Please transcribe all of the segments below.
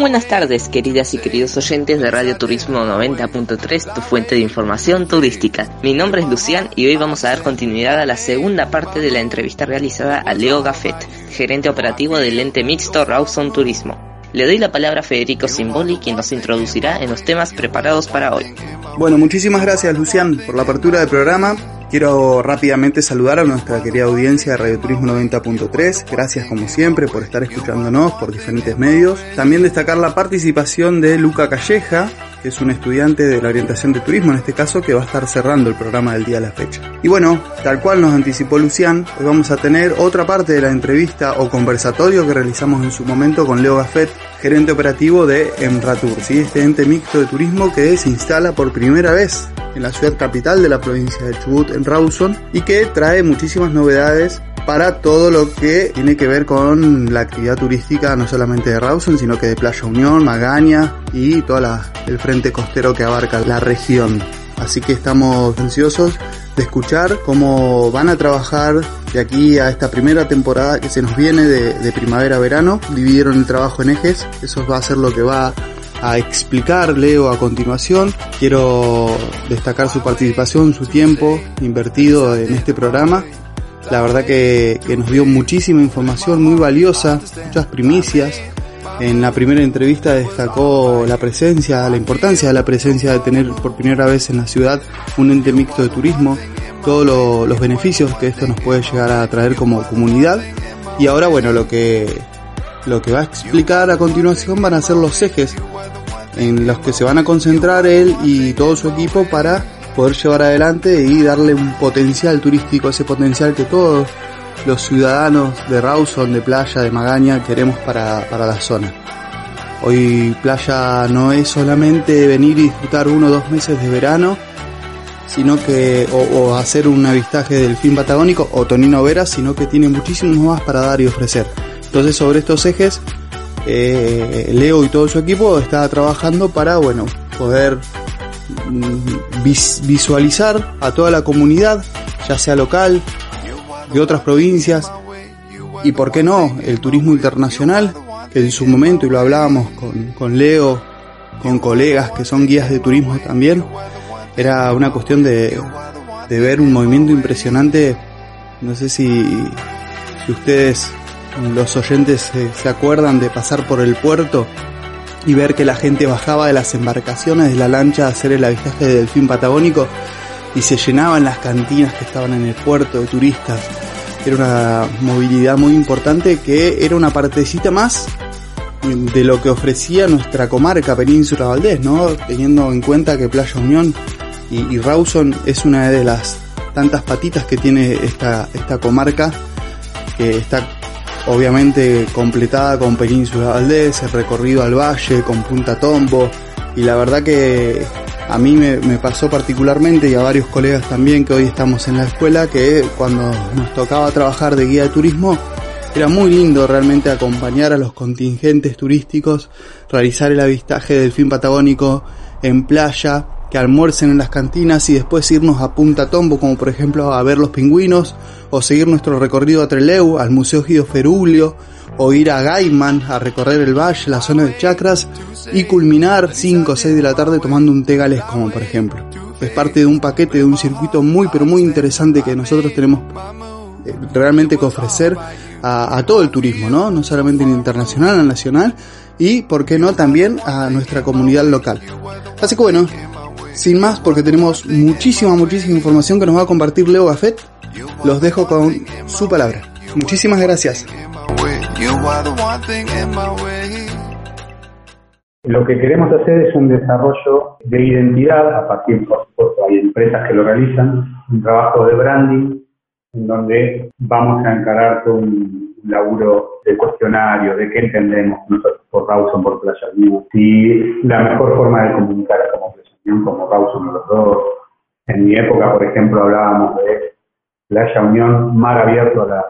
Buenas tardes, queridas y queridos oyentes de Radio Turismo 90.3, tu fuente de información turística. Mi nombre es Lucián y hoy vamos a dar continuidad a la segunda parte de la entrevista realizada a Leo Gaffet, gerente operativo del ente mixto Rawson Turismo. Le doy la palabra a Federico Simboli, quien nos introducirá en los temas preparados para hoy. Bueno, muchísimas gracias Lucián por la apertura del programa. Quiero rápidamente saludar a nuestra querida audiencia de Radio Turismo 90.3. Gracias como siempre por estar escuchándonos por diferentes medios. También destacar la participación de Luca Calleja, que es un estudiante de la orientación de turismo en este caso, que va a estar cerrando el programa del día a la fecha. Y bueno, tal cual nos anticipó Lucián, hoy vamos a tener otra parte de la entrevista o conversatorio que realizamos en su momento con Leo Gaffet, gerente operativo de Emratur, ¿sí? este ente mixto de turismo que se instala por primera vez en la ciudad capital de la provincia de Chubut, en Rawson, y que trae muchísimas novedades para todo lo que tiene que ver con la actividad turística, no solamente de Rawson, sino que de Playa Unión, Magaña y todo el frente costero que abarca la región. Así que estamos ansiosos de escuchar cómo van a trabajar de aquí a esta primera temporada que se nos viene de, primavera-verano. Dividieron el trabajo en ejes, eso va a ser lo que va a explicar Leo a continuación. Quiero destacar su participación, su tiempo invertido en este programa. La verdad que, que, nos dio muchísima información muy valiosa, muchas primicias. En la primera entrevista destacó la presencia, la importancia de la presencia de tener por primera vez en la ciudad un ente mixto de turismo, todos lo, los beneficios que esto nos puede llegar a traer como comunidad. Y ahora bueno, lo que, lo que va a explicar a continuación van a ser los ejes en los que se van a concentrar él y todo su equipo para poder llevar adelante y darle un potencial turístico, ese potencial que todos los ciudadanos de Rawson, de Playa, de Magaña queremos para, para la zona. Hoy Playa no es solamente venir y disfrutar uno o dos meses de verano, sino que, o, hacer un avistaje del fin patagónico o Tonino Vera, sino que tiene muchísimo más para dar y ofrecer. Entonces sobre estos ejes, eh, Leo y todo su equipo está trabajando para, bueno, poder vis visualizar a toda la comunidad, ya sea local, de otras provincias, y por qué no, el turismo internacional, que en su momento, y lo hablábamos con, con Leo, con colegas que son guías de turismo también, era una cuestión de, de ver un movimiento impresionante, no sé si, si ustedes, los oyentes, se, se acuerdan de pasar por el puerto y ver que la gente bajaba de las embarcaciones de la lancha a hacer el avistaje del delfín patagónico y se llenaban las cantinas que estaban en el puerto de turistas. Era una movilidad muy importante que era una partecita más de lo que ofrecía nuestra comarca Península Valdés, ¿no? Teniendo en cuenta que Playa Unión y, y Rawson es una de las tantas patitas que tiene esta, esta comarca que está obviamente completada con Península Valdés, el recorrido al valle, con Punta Tombo, y la verdad que a mí me, pasó particularmente y a varios colegas también que hoy estamos en la escuela que cuando nos tocaba trabajar de guía de turismo era muy lindo realmente acompañar a los contingentes turísticos, realizar el avistaje del fin patagónico en playa, que almuercen en las cantinas y después irnos a Punta Tombo, como por ejemplo a ver los pingüinos, o seguir nuestro recorrido a Treleu, al Museo Guido Ferulio, o ir a Gaiman a recorrer el valle, la zona de chacras, y culminar 5 o 6 de la tarde tomando un té galés, como por ejemplo. Es parte de un paquete, de un circuito muy pero muy interesante que nosotros tenemos realmente que ofrecer a, a todo el turismo, ¿no? No solamente en internacional, en nacional, y, ¿por qué no?, también a nuestra comunidad local. Así que bueno, sin más, porque tenemos muchísima, muchísima información que nos va a compartir Leo Gafet, los dejo con su palabra. Muchísimas gracias. Lo que queremos hacer es un desarrollo de identidad, a partir, por supuesto, hay empresas que lo realizan, un trabajo de branding, en donde vamos a encarar todo un laburo de cuestionario, de qué entendemos nosotros por Rawson, por Playa Unión, si la mejor forma de comunicar como Playa Unión, como Rawson o los dos. En mi época, por ejemplo, hablábamos de Playa Unión, mar abierto a la,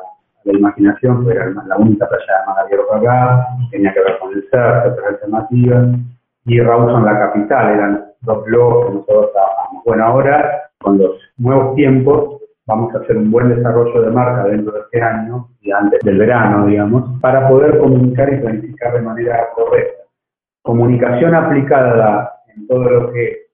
la imaginación, pero era la única playa de abierto acá, tenía que ver con el surf, otras alternativas, y Rawson la capital, eran dos blogs que nosotros trabajamos. Bueno, ahora, con los nuevos tiempos, vamos a hacer un buen desarrollo de marca dentro de este año y antes del verano, digamos, para poder comunicar y planificar de manera correcta. Comunicación aplicada en todo lo que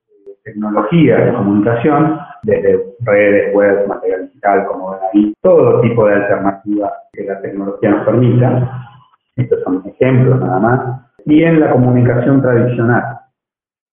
tecnología de comunicación, desde redes, web, material digital, como ven ahí, todo tipo de alternativas que la tecnología nos permita. Estos son ejemplos nada más. Y en la comunicación tradicional.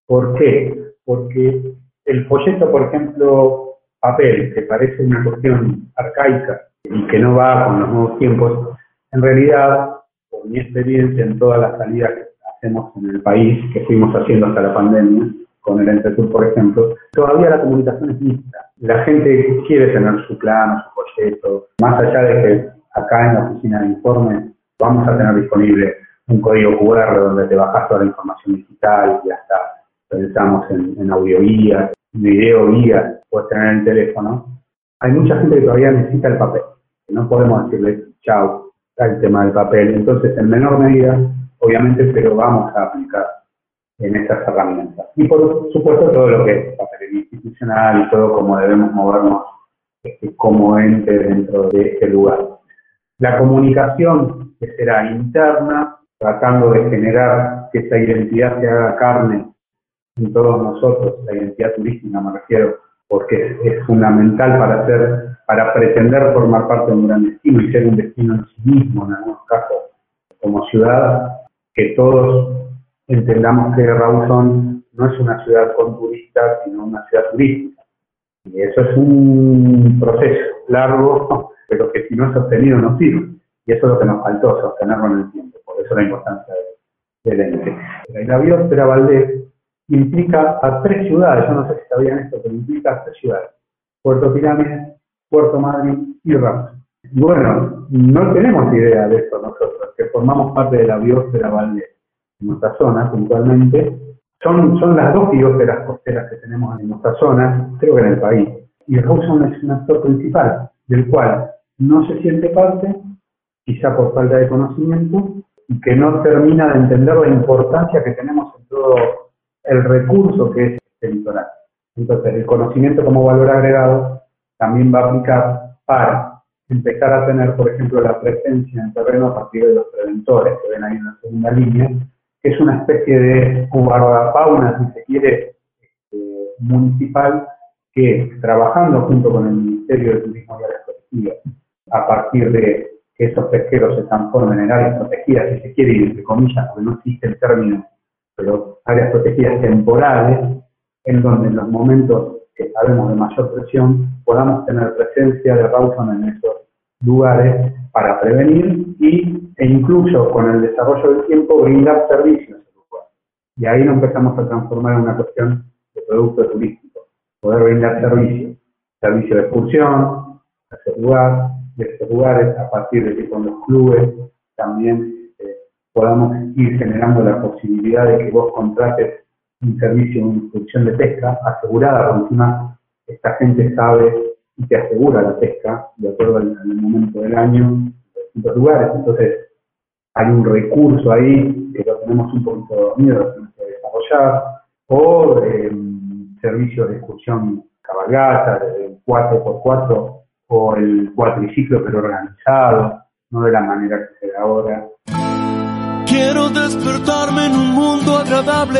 ¿Por qué? Porque el folleto, por ejemplo, papel, que parece una cuestión arcaica y que no va con los nuevos tiempos, en realidad, por mi experiencia en todas las salidas que hacemos en el país, que fuimos haciendo hasta la pandemia, con el Entretur, por ejemplo, todavía la comunicación es mixta. La gente quiere tener su plano, su folleto, más allá de que acá en la oficina de informes vamos a tener disponible un código QR donde te bajas toda la información digital y hasta pensamos en, en audioguías, video guías, puedes tener en el teléfono. Hay mucha gente que todavía necesita el papel, no podemos decirle chao al tema del papel. Entonces, en menor medida, obviamente, pero vamos a aplicar en estas herramientas. Y por supuesto, todo lo que es papel institucional y todo cómo debemos movernos este, como ente dentro de este lugar. La comunicación que será interna, tratando de generar que esa identidad se haga carne en todos nosotros, la identidad turística me refiero, porque es, fundamental para hacer, para pretender formar parte de un gran destino y ser un destino en sí mismo, en algunos casos, como ciudad, que todos entendamos que Rawson no es una ciudad con turistas, sino una ciudad turística. Y eso es un proceso largo, pero que si no es sostenido no sirve. Y eso es lo que nos faltó, sostenerlo en el tiempo. Por eso la importancia del ente. La biosfera Valdés implica a tres ciudades, yo no sé si sabían esto, pero implica a tres ciudades, Puerto Pirámide, Puerto Madryn y Ramos. Bueno, no tenemos idea de esto nosotros, que formamos parte de la biosfera Valdés, nuestra zona puntualmente. Son, son las dos biosferas costeras que tenemos en nuestra zona, creo que en el país. Y Rawson es un actor principal, del cual no se siente parte, quizá por falta de conocimiento, y que no termina de entender la importancia que tenemos en todo el recurso que es el litoral. Entonces, el conocimiento como valor agregado también va a aplicar para empezar a tener, por ejemplo, la presencia en terreno a partir de los preventores que ven ahí en la segunda línea, es una especie de guardafauna, si se quiere, este, municipal, que trabajando junto con el Ministerio de Turismo y Áreas Protegidas, a partir de que esos pesqueros se transformen en áreas protegidas, si se quiere, y entre comillas, porque no existe el término pero áreas protegidas temporales, en donde en los momentos que sabemos de mayor presión podamos tener presencia de Rawson en esos lugares para prevenir y, e incluso con el desarrollo del tiempo brindar servicios Y ahí nos empezamos a transformar en una cuestión de producto turístico, poder brindar servicios, servicio de excursión, ese lugar, de estos lugares, a partir de que con los clubes también podamos ir generando la posibilidad de que vos contrates un servicio, una instrucción de pesca asegurada, porque encima esta gente sabe y te asegura la pesca de acuerdo al, momento del año en distintos lugares. Entonces, hay un recurso ahí que lo tenemos un poquito dormido, lo tenemos que desarrollar, o eh, servicios de excursión cabalgata, de 4x4, o el cuatriciclo pero organizado, no de la manera que se da ahora. Quiero despertarme en un mundo agradable.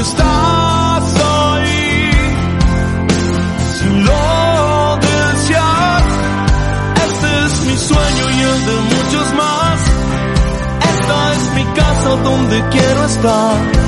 Estás ahí, si lo deseas, este es mi sueño y el de muchos más. Esta es mi casa donde quiero estar.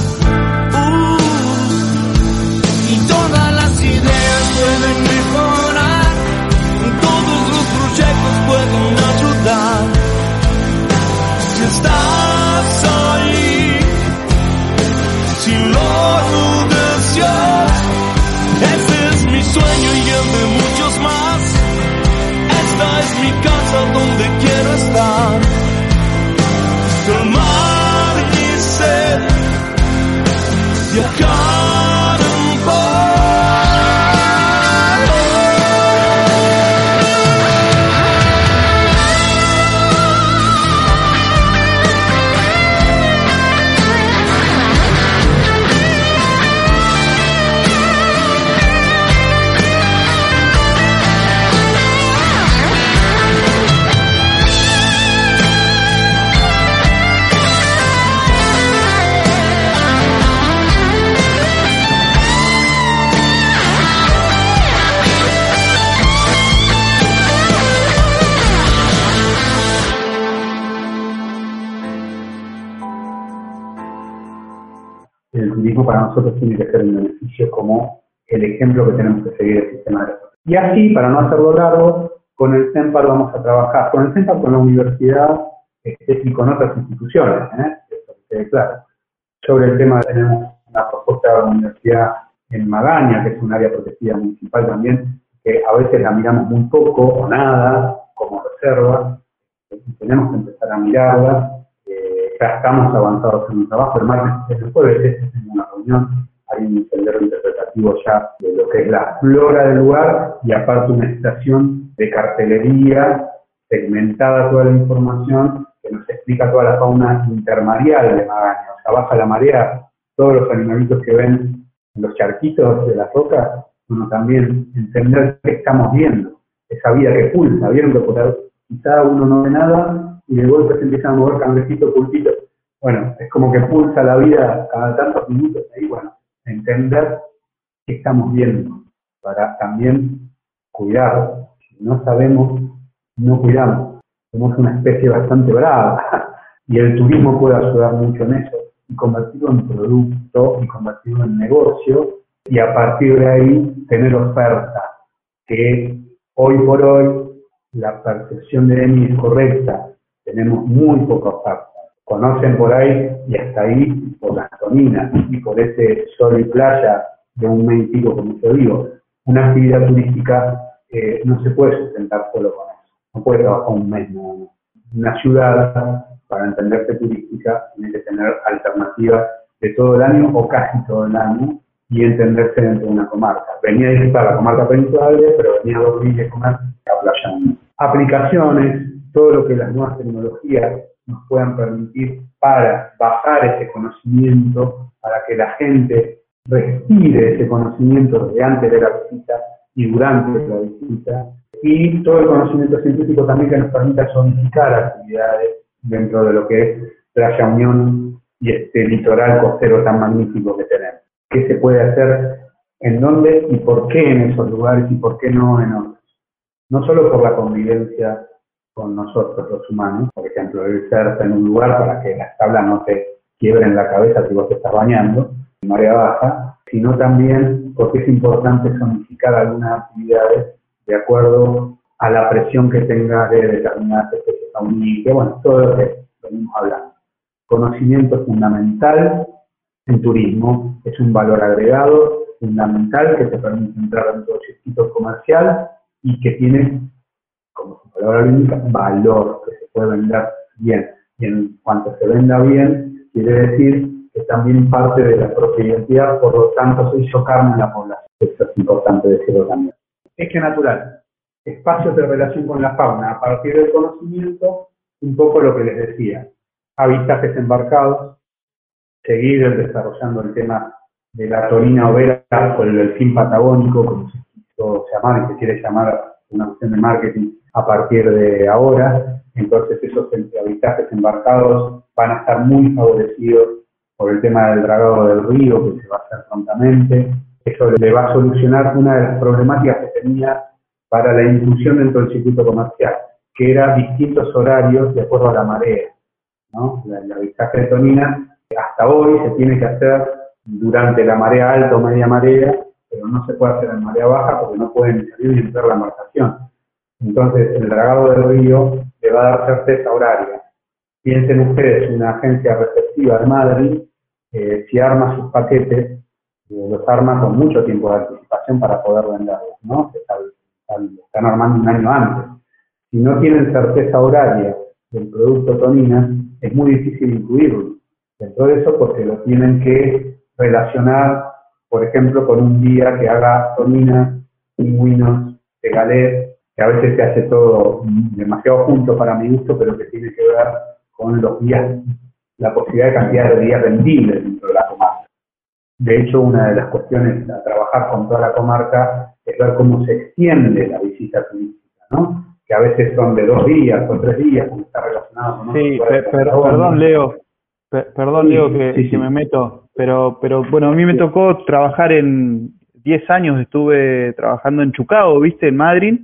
Mi casa donde quiero para nosotros tiene que ser un beneficio como el ejemplo que tenemos que seguir el sistema de Y así, para no hacerlo largo, con el CEMPAR vamos a trabajar, con el CEMPAR, con la universidad este, y con otras instituciones, ¿eh? Eso que quede claro. Sobre el tema tenemos una propuesta de la universidad en Magaña, que es un área protegida municipal también, que a veces la miramos muy poco o nada como reserva, y tenemos que empezar a mirarla. Ya estamos avanzados en un trabajo, el martes, el jueves, este es una reunión, hay un sendero interpretativo ya de lo que es la flora del lugar y aparte una estación de cartelería segmentada toda la información que nos explica toda la fauna intermareal de Magaña. O sea, baja la marea, todos los animalitos que ven en los charquitos de las rocas, uno también entender qué estamos viendo, esa vida que pulsa, vieron que por quizá uno no ve nada y de golpe se empiezan a mover cangrejito, pulpito. Bueno, es como que pulsa la vida cada tantos minutos ahí, bueno, entender qué estamos viendo para también cuidar. Si no sabemos, no cuidamos. Somos una especie bastante brava y el turismo puede ayudar mucho en eso y convertirlo en producto y convertirlo en negocio y a partir de ahí tener oferta que hoy por hoy la percepción de EMI es correcta, tenemos muy poca oferta. Conocen por ahí y hasta ahí por las toninas y por ese sol y playa de un mes como yo digo. Una actividad turística eh, no se puede sustentar solo con eso. No puede trabajar un mes, no. Una ciudad, para entenderse turística, tiene que tener alternativas de todo el año o casi todo el año y entenderse dentro de una comarca. Venía a disfrutar la comarca peninsular, pero venía a dormir y a comer a. Aplicaciones, todo lo que las nuevas tecnologías nos puedan permitir para bajar ese conocimiento, para que la gente respire ese conocimiento de antes de la visita y durante la visita, y todo el conocimiento científico también que nos permita zonificar actividades dentro de lo que es Playa Unión y este litoral costero tan magnífico que tenemos. ¿Qué se puede hacer? ¿En dónde y por qué en esos lugares y por qué no en otros? No solo por la convivencia con nosotros los humanos, por ejemplo, el ser en un lugar para que las tablas no te quiebren la cabeza si vos te estás bañando en marea baja, sino también porque es importante zonificar algunas actividades de acuerdo a la presión que tenga de determinadas especies faunísticas, bueno, todo lo que venimos hablando. conocimiento fundamental en turismo, es un valor agregado fundamental que te permite entrar en todo circuito comercial y que tiene, como su palabra indica, valor, que se puede vender bien. Y en cuanto se venda bien, quiere decir que también parte de la propia identidad, por lo tanto se hizo carne en la población. Eso es importante decirlo también. Eje natural, espacios de relación con la fauna, a partir del conocimiento, un poco lo que les decía, habitajes embarcados, seguir desarrollando el tema de la tonina overa con el delfín patagónico, como se quiso llamar y se quiere llamar una opción de marketing a partir de ahora. Entonces esos habitajes embarcados van a estar muy favorecidos por el tema del dragado del río que se va a hacer prontamente. Eso le va a solucionar una de las problemáticas que tenía para la inclusión dentro del circuito comercial, que era distintos horarios de acuerdo a la marea. ¿no? El de tonina hasta hoy se tiene que hacer durante la marea alta o media marea, pero no se puede hacer en marea baja porque no pueden salir y entrar la embarcación. Entonces, el dragado del río le va a dar certeza horaria. Piensen ustedes, una agencia receptiva de Madrid, eh, si arma sus paquetes, eh, los arma con mucho tiempo de anticipación para poder venderlos, ¿no? están armando un año antes. Si no tienen certeza horaria del producto tonina, es muy difícil incluirlo. Dentro de eso, porque lo tienen que relacionar, por ejemplo, con un día que haga tonina, pingüinos, galet, que a veces se hace todo demasiado junto para mi gusto, pero que tiene que ver con los días, la posibilidad de cantidad de días vendibles dentro de la comarca. De hecho, una de las cuestiones a trabajar con toda la comarca es ver cómo se extiende la visita turística, ¿no? Que a veces son de dos días o tres días, como está relacionado con Sí, perdón, Leo, perdón, Leo, que, me meto, pero, pero bueno, a mí me tocó trabajar en 10 años, estuve trabajando en Chucao, ¿viste? En Madrid,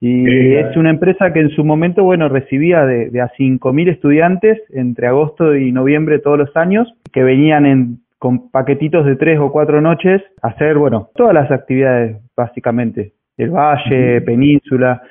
y es una empresa que en su momento, bueno, recibía de, de a 5.000 estudiantes entre agosto y noviembre todos los años, que venían en con paquetitos de tres o cuatro noches, hacer, bueno, todas las actividades básicamente, el valle, península,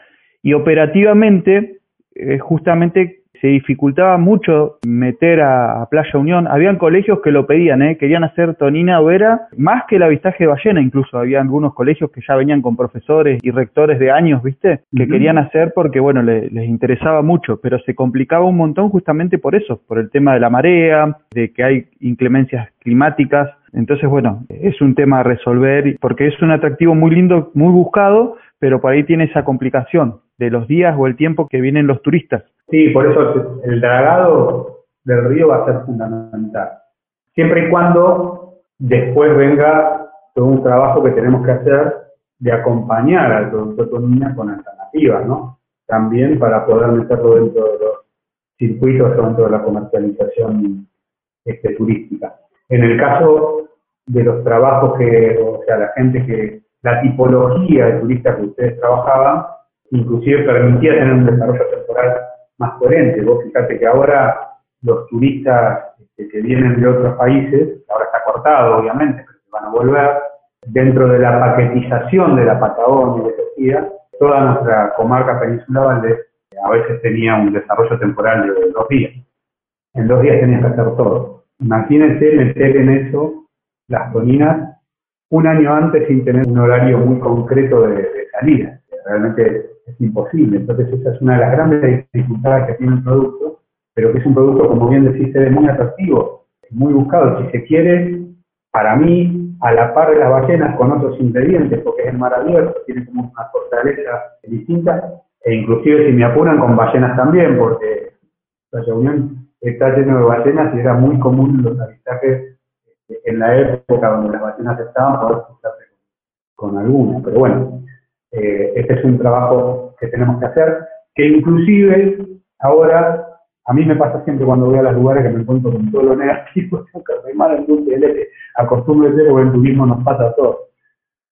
y operativamente, eh, justamente se dificultaba mucho meter a, Playa Unión. Habían colegios que lo pedían, ¿eh? querían hacer tonina overa, más que el avistaje de ballena incluso. Había algunos colegios que ya venían con profesores y rectores de años, ¿viste? Que querían hacer porque, bueno, les interesaba mucho, pero se complicaba un montón justamente por eso, por el tema de la marea, de que hay inclemencias climáticas. Entonces, bueno, es un tema a resolver porque es un atractivo muy lindo, muy buscado, pero por ahí tiene esa complicación de los días o el tiempo que vienen los turistas. Sí, por eso el dragado del río va a ser fundamental. Siempre y cuando después venga todo un trabajo que tenemos que hacer de acompañar al producto tonina con alternativas, ¿no? También para poder meterlo dentro de los circuitos o dentro de la comercialización este, turística. En el caso de los trabajos que, o sea, la gente que, la tipología de turistas que ustedes trabajaban, inclusive permitía tener un desarrollo más coherente. Vos fíjate que ahora los turistas este, que vienen de otros países, ahora está cortado obviamente, pero van a volver, dentro de la paquetización de la Patagonia, les decía, toda nuestra comarca peninsular Valdés a veces tenía un desarrollo temporal de dos días. En dos días tenías que hacer todo. Imagínense meter en eso las toninas un año antes sin tener un horario muy concreto de, de salida. Realmente es imposible. Entonces esa es una de las grandes dificultades que tiene el producto, pero que es un producto, como bien decís, es muy atractivo, muy buscado. Si se quiere, para mí, a la par de las ballenas con otros ingredientes, porque es el mar abierto, tiene como una fortaleza distinta, e inclusive si me apuran con ballenas también, porque la reunión está lleno de ballenas y era muy común los avistajes en la época donde las ballenas estaban poder con, algunas. Pero bueno, eh, este es un trabajo que tenemos que hacer, que inclusive ahora, a mí me pasa siempre cuando voy a los lugares que me encuentro con todo lo negativo, que el dulce de leche, acostúmbrese porque el turismo nos pasa a todos.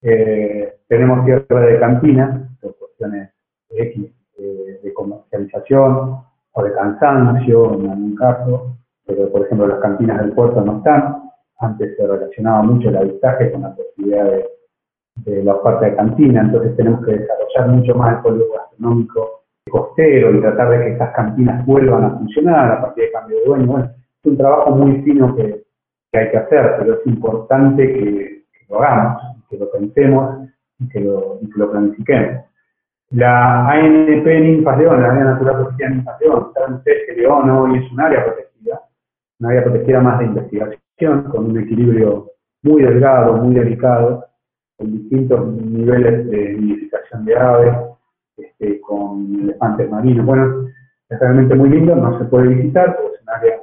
Eh, tenemos cierre de cantina, por cuestiones X eh, de comercialización o de cansancio en algún caso, pero por ejemplo las cantinas del puerto no están. Antes se relacionaba mucho el avistaje con la posibilidad de de la oferta de cantina, entonces tenemos que desarrollar mucho más el polígono gastronómico costero y tratar de que estas cantinas vuelvan a funcionar a partir de cambio de dueño. Bueno, Es un trabajo muy fino que, hay que hacer, pero es importante que, lo hagamos, que lo pensemos y que lo, planifiquemos. La ANP Ninfas León, la área natural protegida Ninfas León, saben ustedes que León hoy es un área protegida, una área protegida más de investigación, con un equilibrio muy delgado, muy delicado, con distintos niveles de nidificación de aves, este, con elefantes marinos. Bueno, es realmente muy lindo, no se puede visitar, porque es un área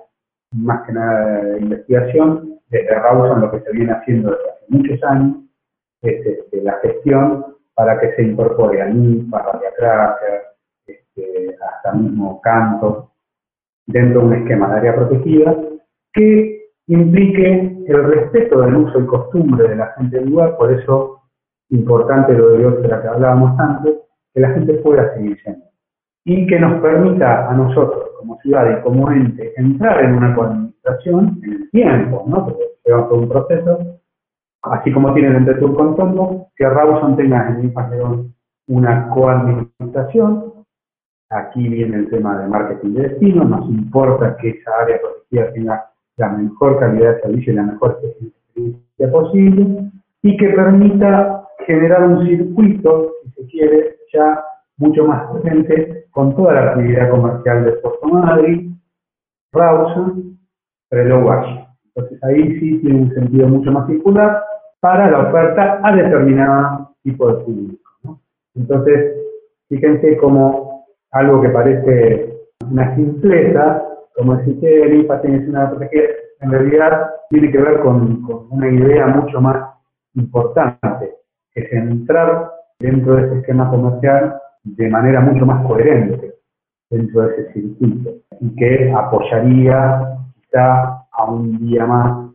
más que nada de investigación. Desde Rawson lo que se viene haciendo desde hace muchos años es este, la gestión para que se incorpore a ninfa, a este, hasta mismo canto, dentro de un esquema de área protegida, que implique el respeto del uso y costumbre de la gente del lugar, por eso importante lo de la que hablábamos antes, que la gente pueda seguir siendo. Y que nos permita a nosotros, como ciudad y como ente, entrar en una coadministración en el tiempo, ¿no? Porque lleva todo un proceso, así como tienen entre tú con que Rawson tenga en León una coadministración. Aquí viene el tema de marketing de destino, nos importa que esa área protegida tenga la mejor calidad de servicio y la mejor experiencia posible, y que permita generar un circuito, si se quiere, ya mucho más presente con toda la actividad comercial de Puerto Madrid, Rawson, Reloj Entonces ahí sí tiene un sentido mucho más circular para la oferta a determinado tipo de público. Entonces, fíjense como algo que parece una simpleza, como que el IFA tiene una estrategia, en realidad tiene que ver con, una idea mucho más importante, que es entrar dentro de ese esquema comercial de manera mucho más coherente dentro de ese circuito y que apoyaría quizá a un día más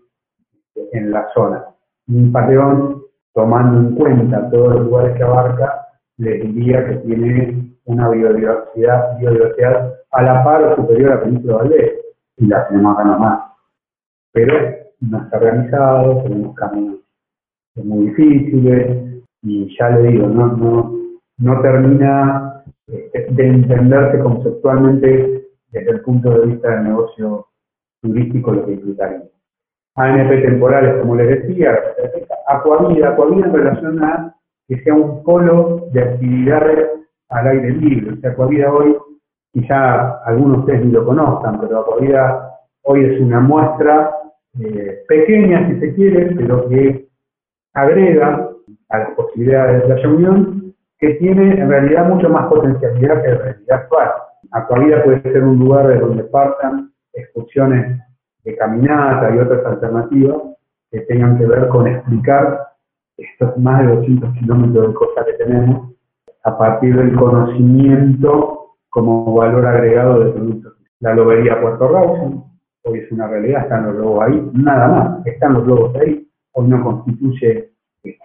en la zona. Un patrón, tomando en cuenta todos los lugares que abarca, les diría que tiene una biodiversidad, biodiversidad a la par superior a Península Valdés, y la tenemos acá nomás. Pero no está organizado, tenemos caminos muy difíciles, y ya le digo, no, no, no termina eh, de entenderse conceptualmente desde el punto de vista del negocio turístico lo que implicaría. ANP temporales, como les decía, Acuavida, Acuavida en relación a que sea un polo de actividades al aire libre. O sea, Acuavida hoy, quizá algunos de ustedes ni lo conozcan, pero Acuavida hoy es una muestra eh, pequeña, si se quiere, pero que agrega a las posibilidades de la reunión, que tiene en realidad mucho más potencialidad que la realidad actual. Acuavida puede ser un lugar de donde partan excursiones de caminata y otras alternativas que tengan que ver con explicar estos más de 200 kilómetros de costa que tenemos a partir del conocimiento como valor agregado de productos. La lobería Puerto Rawson, hoy es una realidad, están los lobos ahí, nada más, están los lobos ahí, hoy no constituye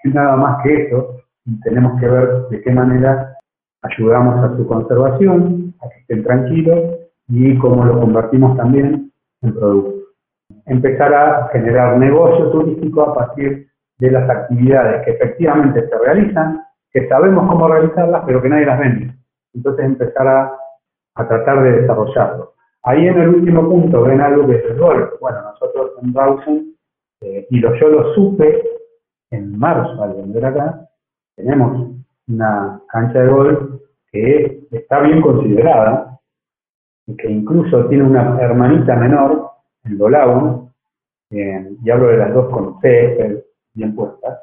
nada más que eso, y tenemos que ver de qué manera ayudamos a su conservación, a que estén tranquilos y cómo lo convertimos también en productos empezar a generar negocio turístico a partir de las actividades que efectivamente se realizan, que sabemos cómo realizarlas, pero que nadie las vende. Entonces empezar a, tratar de desarrollarlo. Ahí en el último punto ven algo que es el golf. Bueno, nosotros en Rawson, eh, y lo, yo lo supe en marzo al vender acá, tenemos una cancha de golf que está bien considerada, y que incluso tiene una hermanita menor el Dolabon, eh, y hablo de las dos con C bien puestas.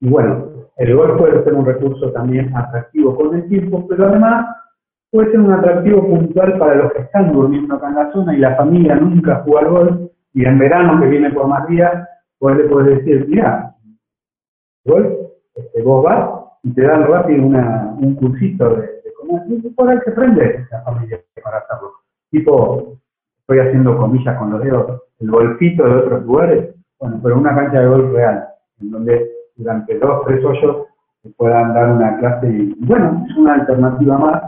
Y bueno, el golf puede ser un recurso también atractivo con el tiempo, pero además puede ser un atractivo puntual para los que están durmiendo acá en la zona y la familia nunca juega al golf, y en verano que viene por más días, pues le puedes decir, mira, golf, este, vos vas y te dan rápido una, un cursito de, de cómo por ahí se prende la familia para hacerlo. Tipo, estoy haciendo comillas con los dedos, el golfito de otros lugares, bueno, pero una cancha de golf real, en donde durante dos, tres hoyos puedan dar una clase y, bueno, es una alternativa más,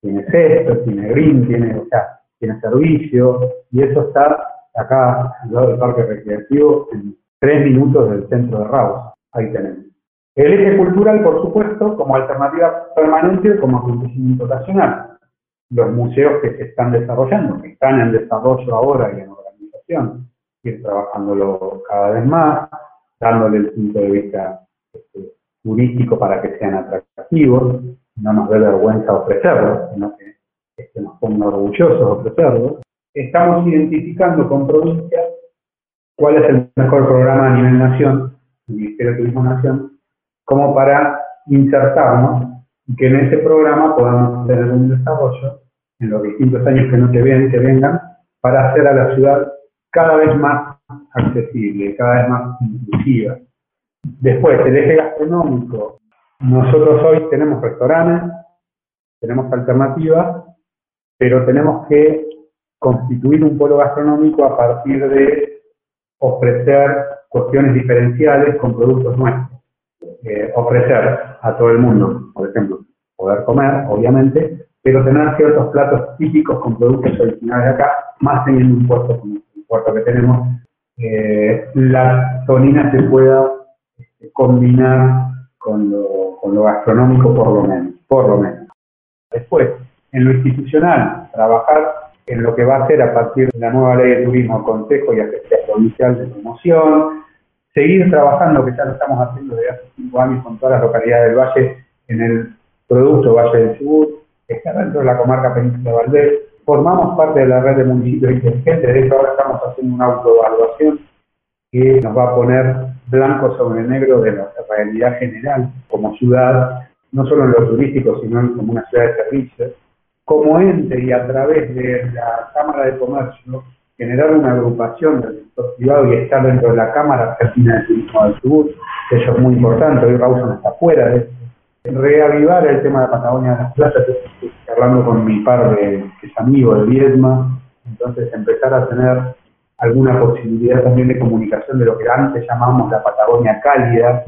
tiene cesto, tiene green, tiene, o sea, tiene servicio, y eso está acá al lado del parque recreativo en tres minutos del centro de Raus, ahí tenemos. El eje cultural, por supuesto, como alternativa permanente como acontecimiento ocasional. los museos que se están desarrollando, que están en desarrollo ahora y en organización, ir trabajándolo cada vez más, dándole el punto de vista este, turístico para que sean atractivos, no nos dé vergüenza ofrecerlos, sino que este, nos ponga orgullosos ofrecerlos. Estamos identificando con provincias cuál es el mejor programa a nivel nación, el Ministerio de Turismo Nación, como para insertarnos y que en ese programa podamos tener un desarrollo en los distintos años que no te ven, que vengan, para hacer a la ciudad cada vez más accesible, cada vez más inclusiva. Después, el eje gastronómico. Nosotros hoy tenemos restaurantes, tenemos alternativas, pero tenemos que constituir un polo gastronómico a partir de ofrecer cuestiones diferenciales con productos nuestros. Eh, ofrecer a todo el mundo, por ejemplo, poder comer, obviamente, pero tener ciertos platos típicos con productos originales de acá, más teniendo un puerto como el puerto que tenemos, eh, la tonina se pueda este, combinar con lo, con lo gastronómico por lo menos, por lo menos. Después, en lo institucional, trabajar en lo que va a ser a partir de la nueva ley de turismo, Consejo y Agencia Provincial de Promoción, seguir trabajando, que ya lo estamos haciendo desde hace cinco años con todas las localidades del Valle, en el producto Valle del que está dentro de la comarca Península de Valdés. Formamos parte de la red de municipios inteligentes, de hecho ahora estamos haciendo una autoevaluación que nos va a poner blanco sobre negro de la realidad general como ciudad, no solo en lo turístico, sino como una ciudad de servicios. Como ente y a través de la Cámara de Comercio, generar una agrupación del sector privado y estar dentro de la Cámara Argentina de Turismo del Sur, eso es muy importante, hoy Rawson está fuera de reavivar el tema de Patagonia de las playas, hablando con mi par que es amigo de Viedma, entonces empezar a tener alguna posibilidad también de comunicación de lo que antes llamábamos la Patagonia cálida.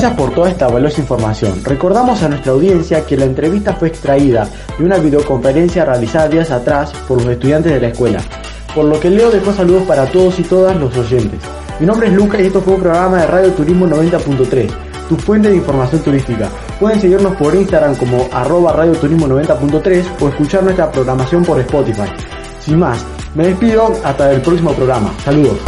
Gracias por toda esta valiosa información. Recordamos a nuestra audiencia que la entrevista fue extraída de una videoconferencia realizada días atrás por los estudiantes de la escuela, por lo que Leo dejó saludos para todos y todas los oyentes. Mi nombre es Lucas y esto fue un programa de Radio Turismo 90.3, tu fuente de información turística. Pueden seguirnos por Instagram como arroba Radio Turismo 90.3 o escuchar nuestra programación por Spotify. Sin más, me despido hasta el próximo programa. Saludos.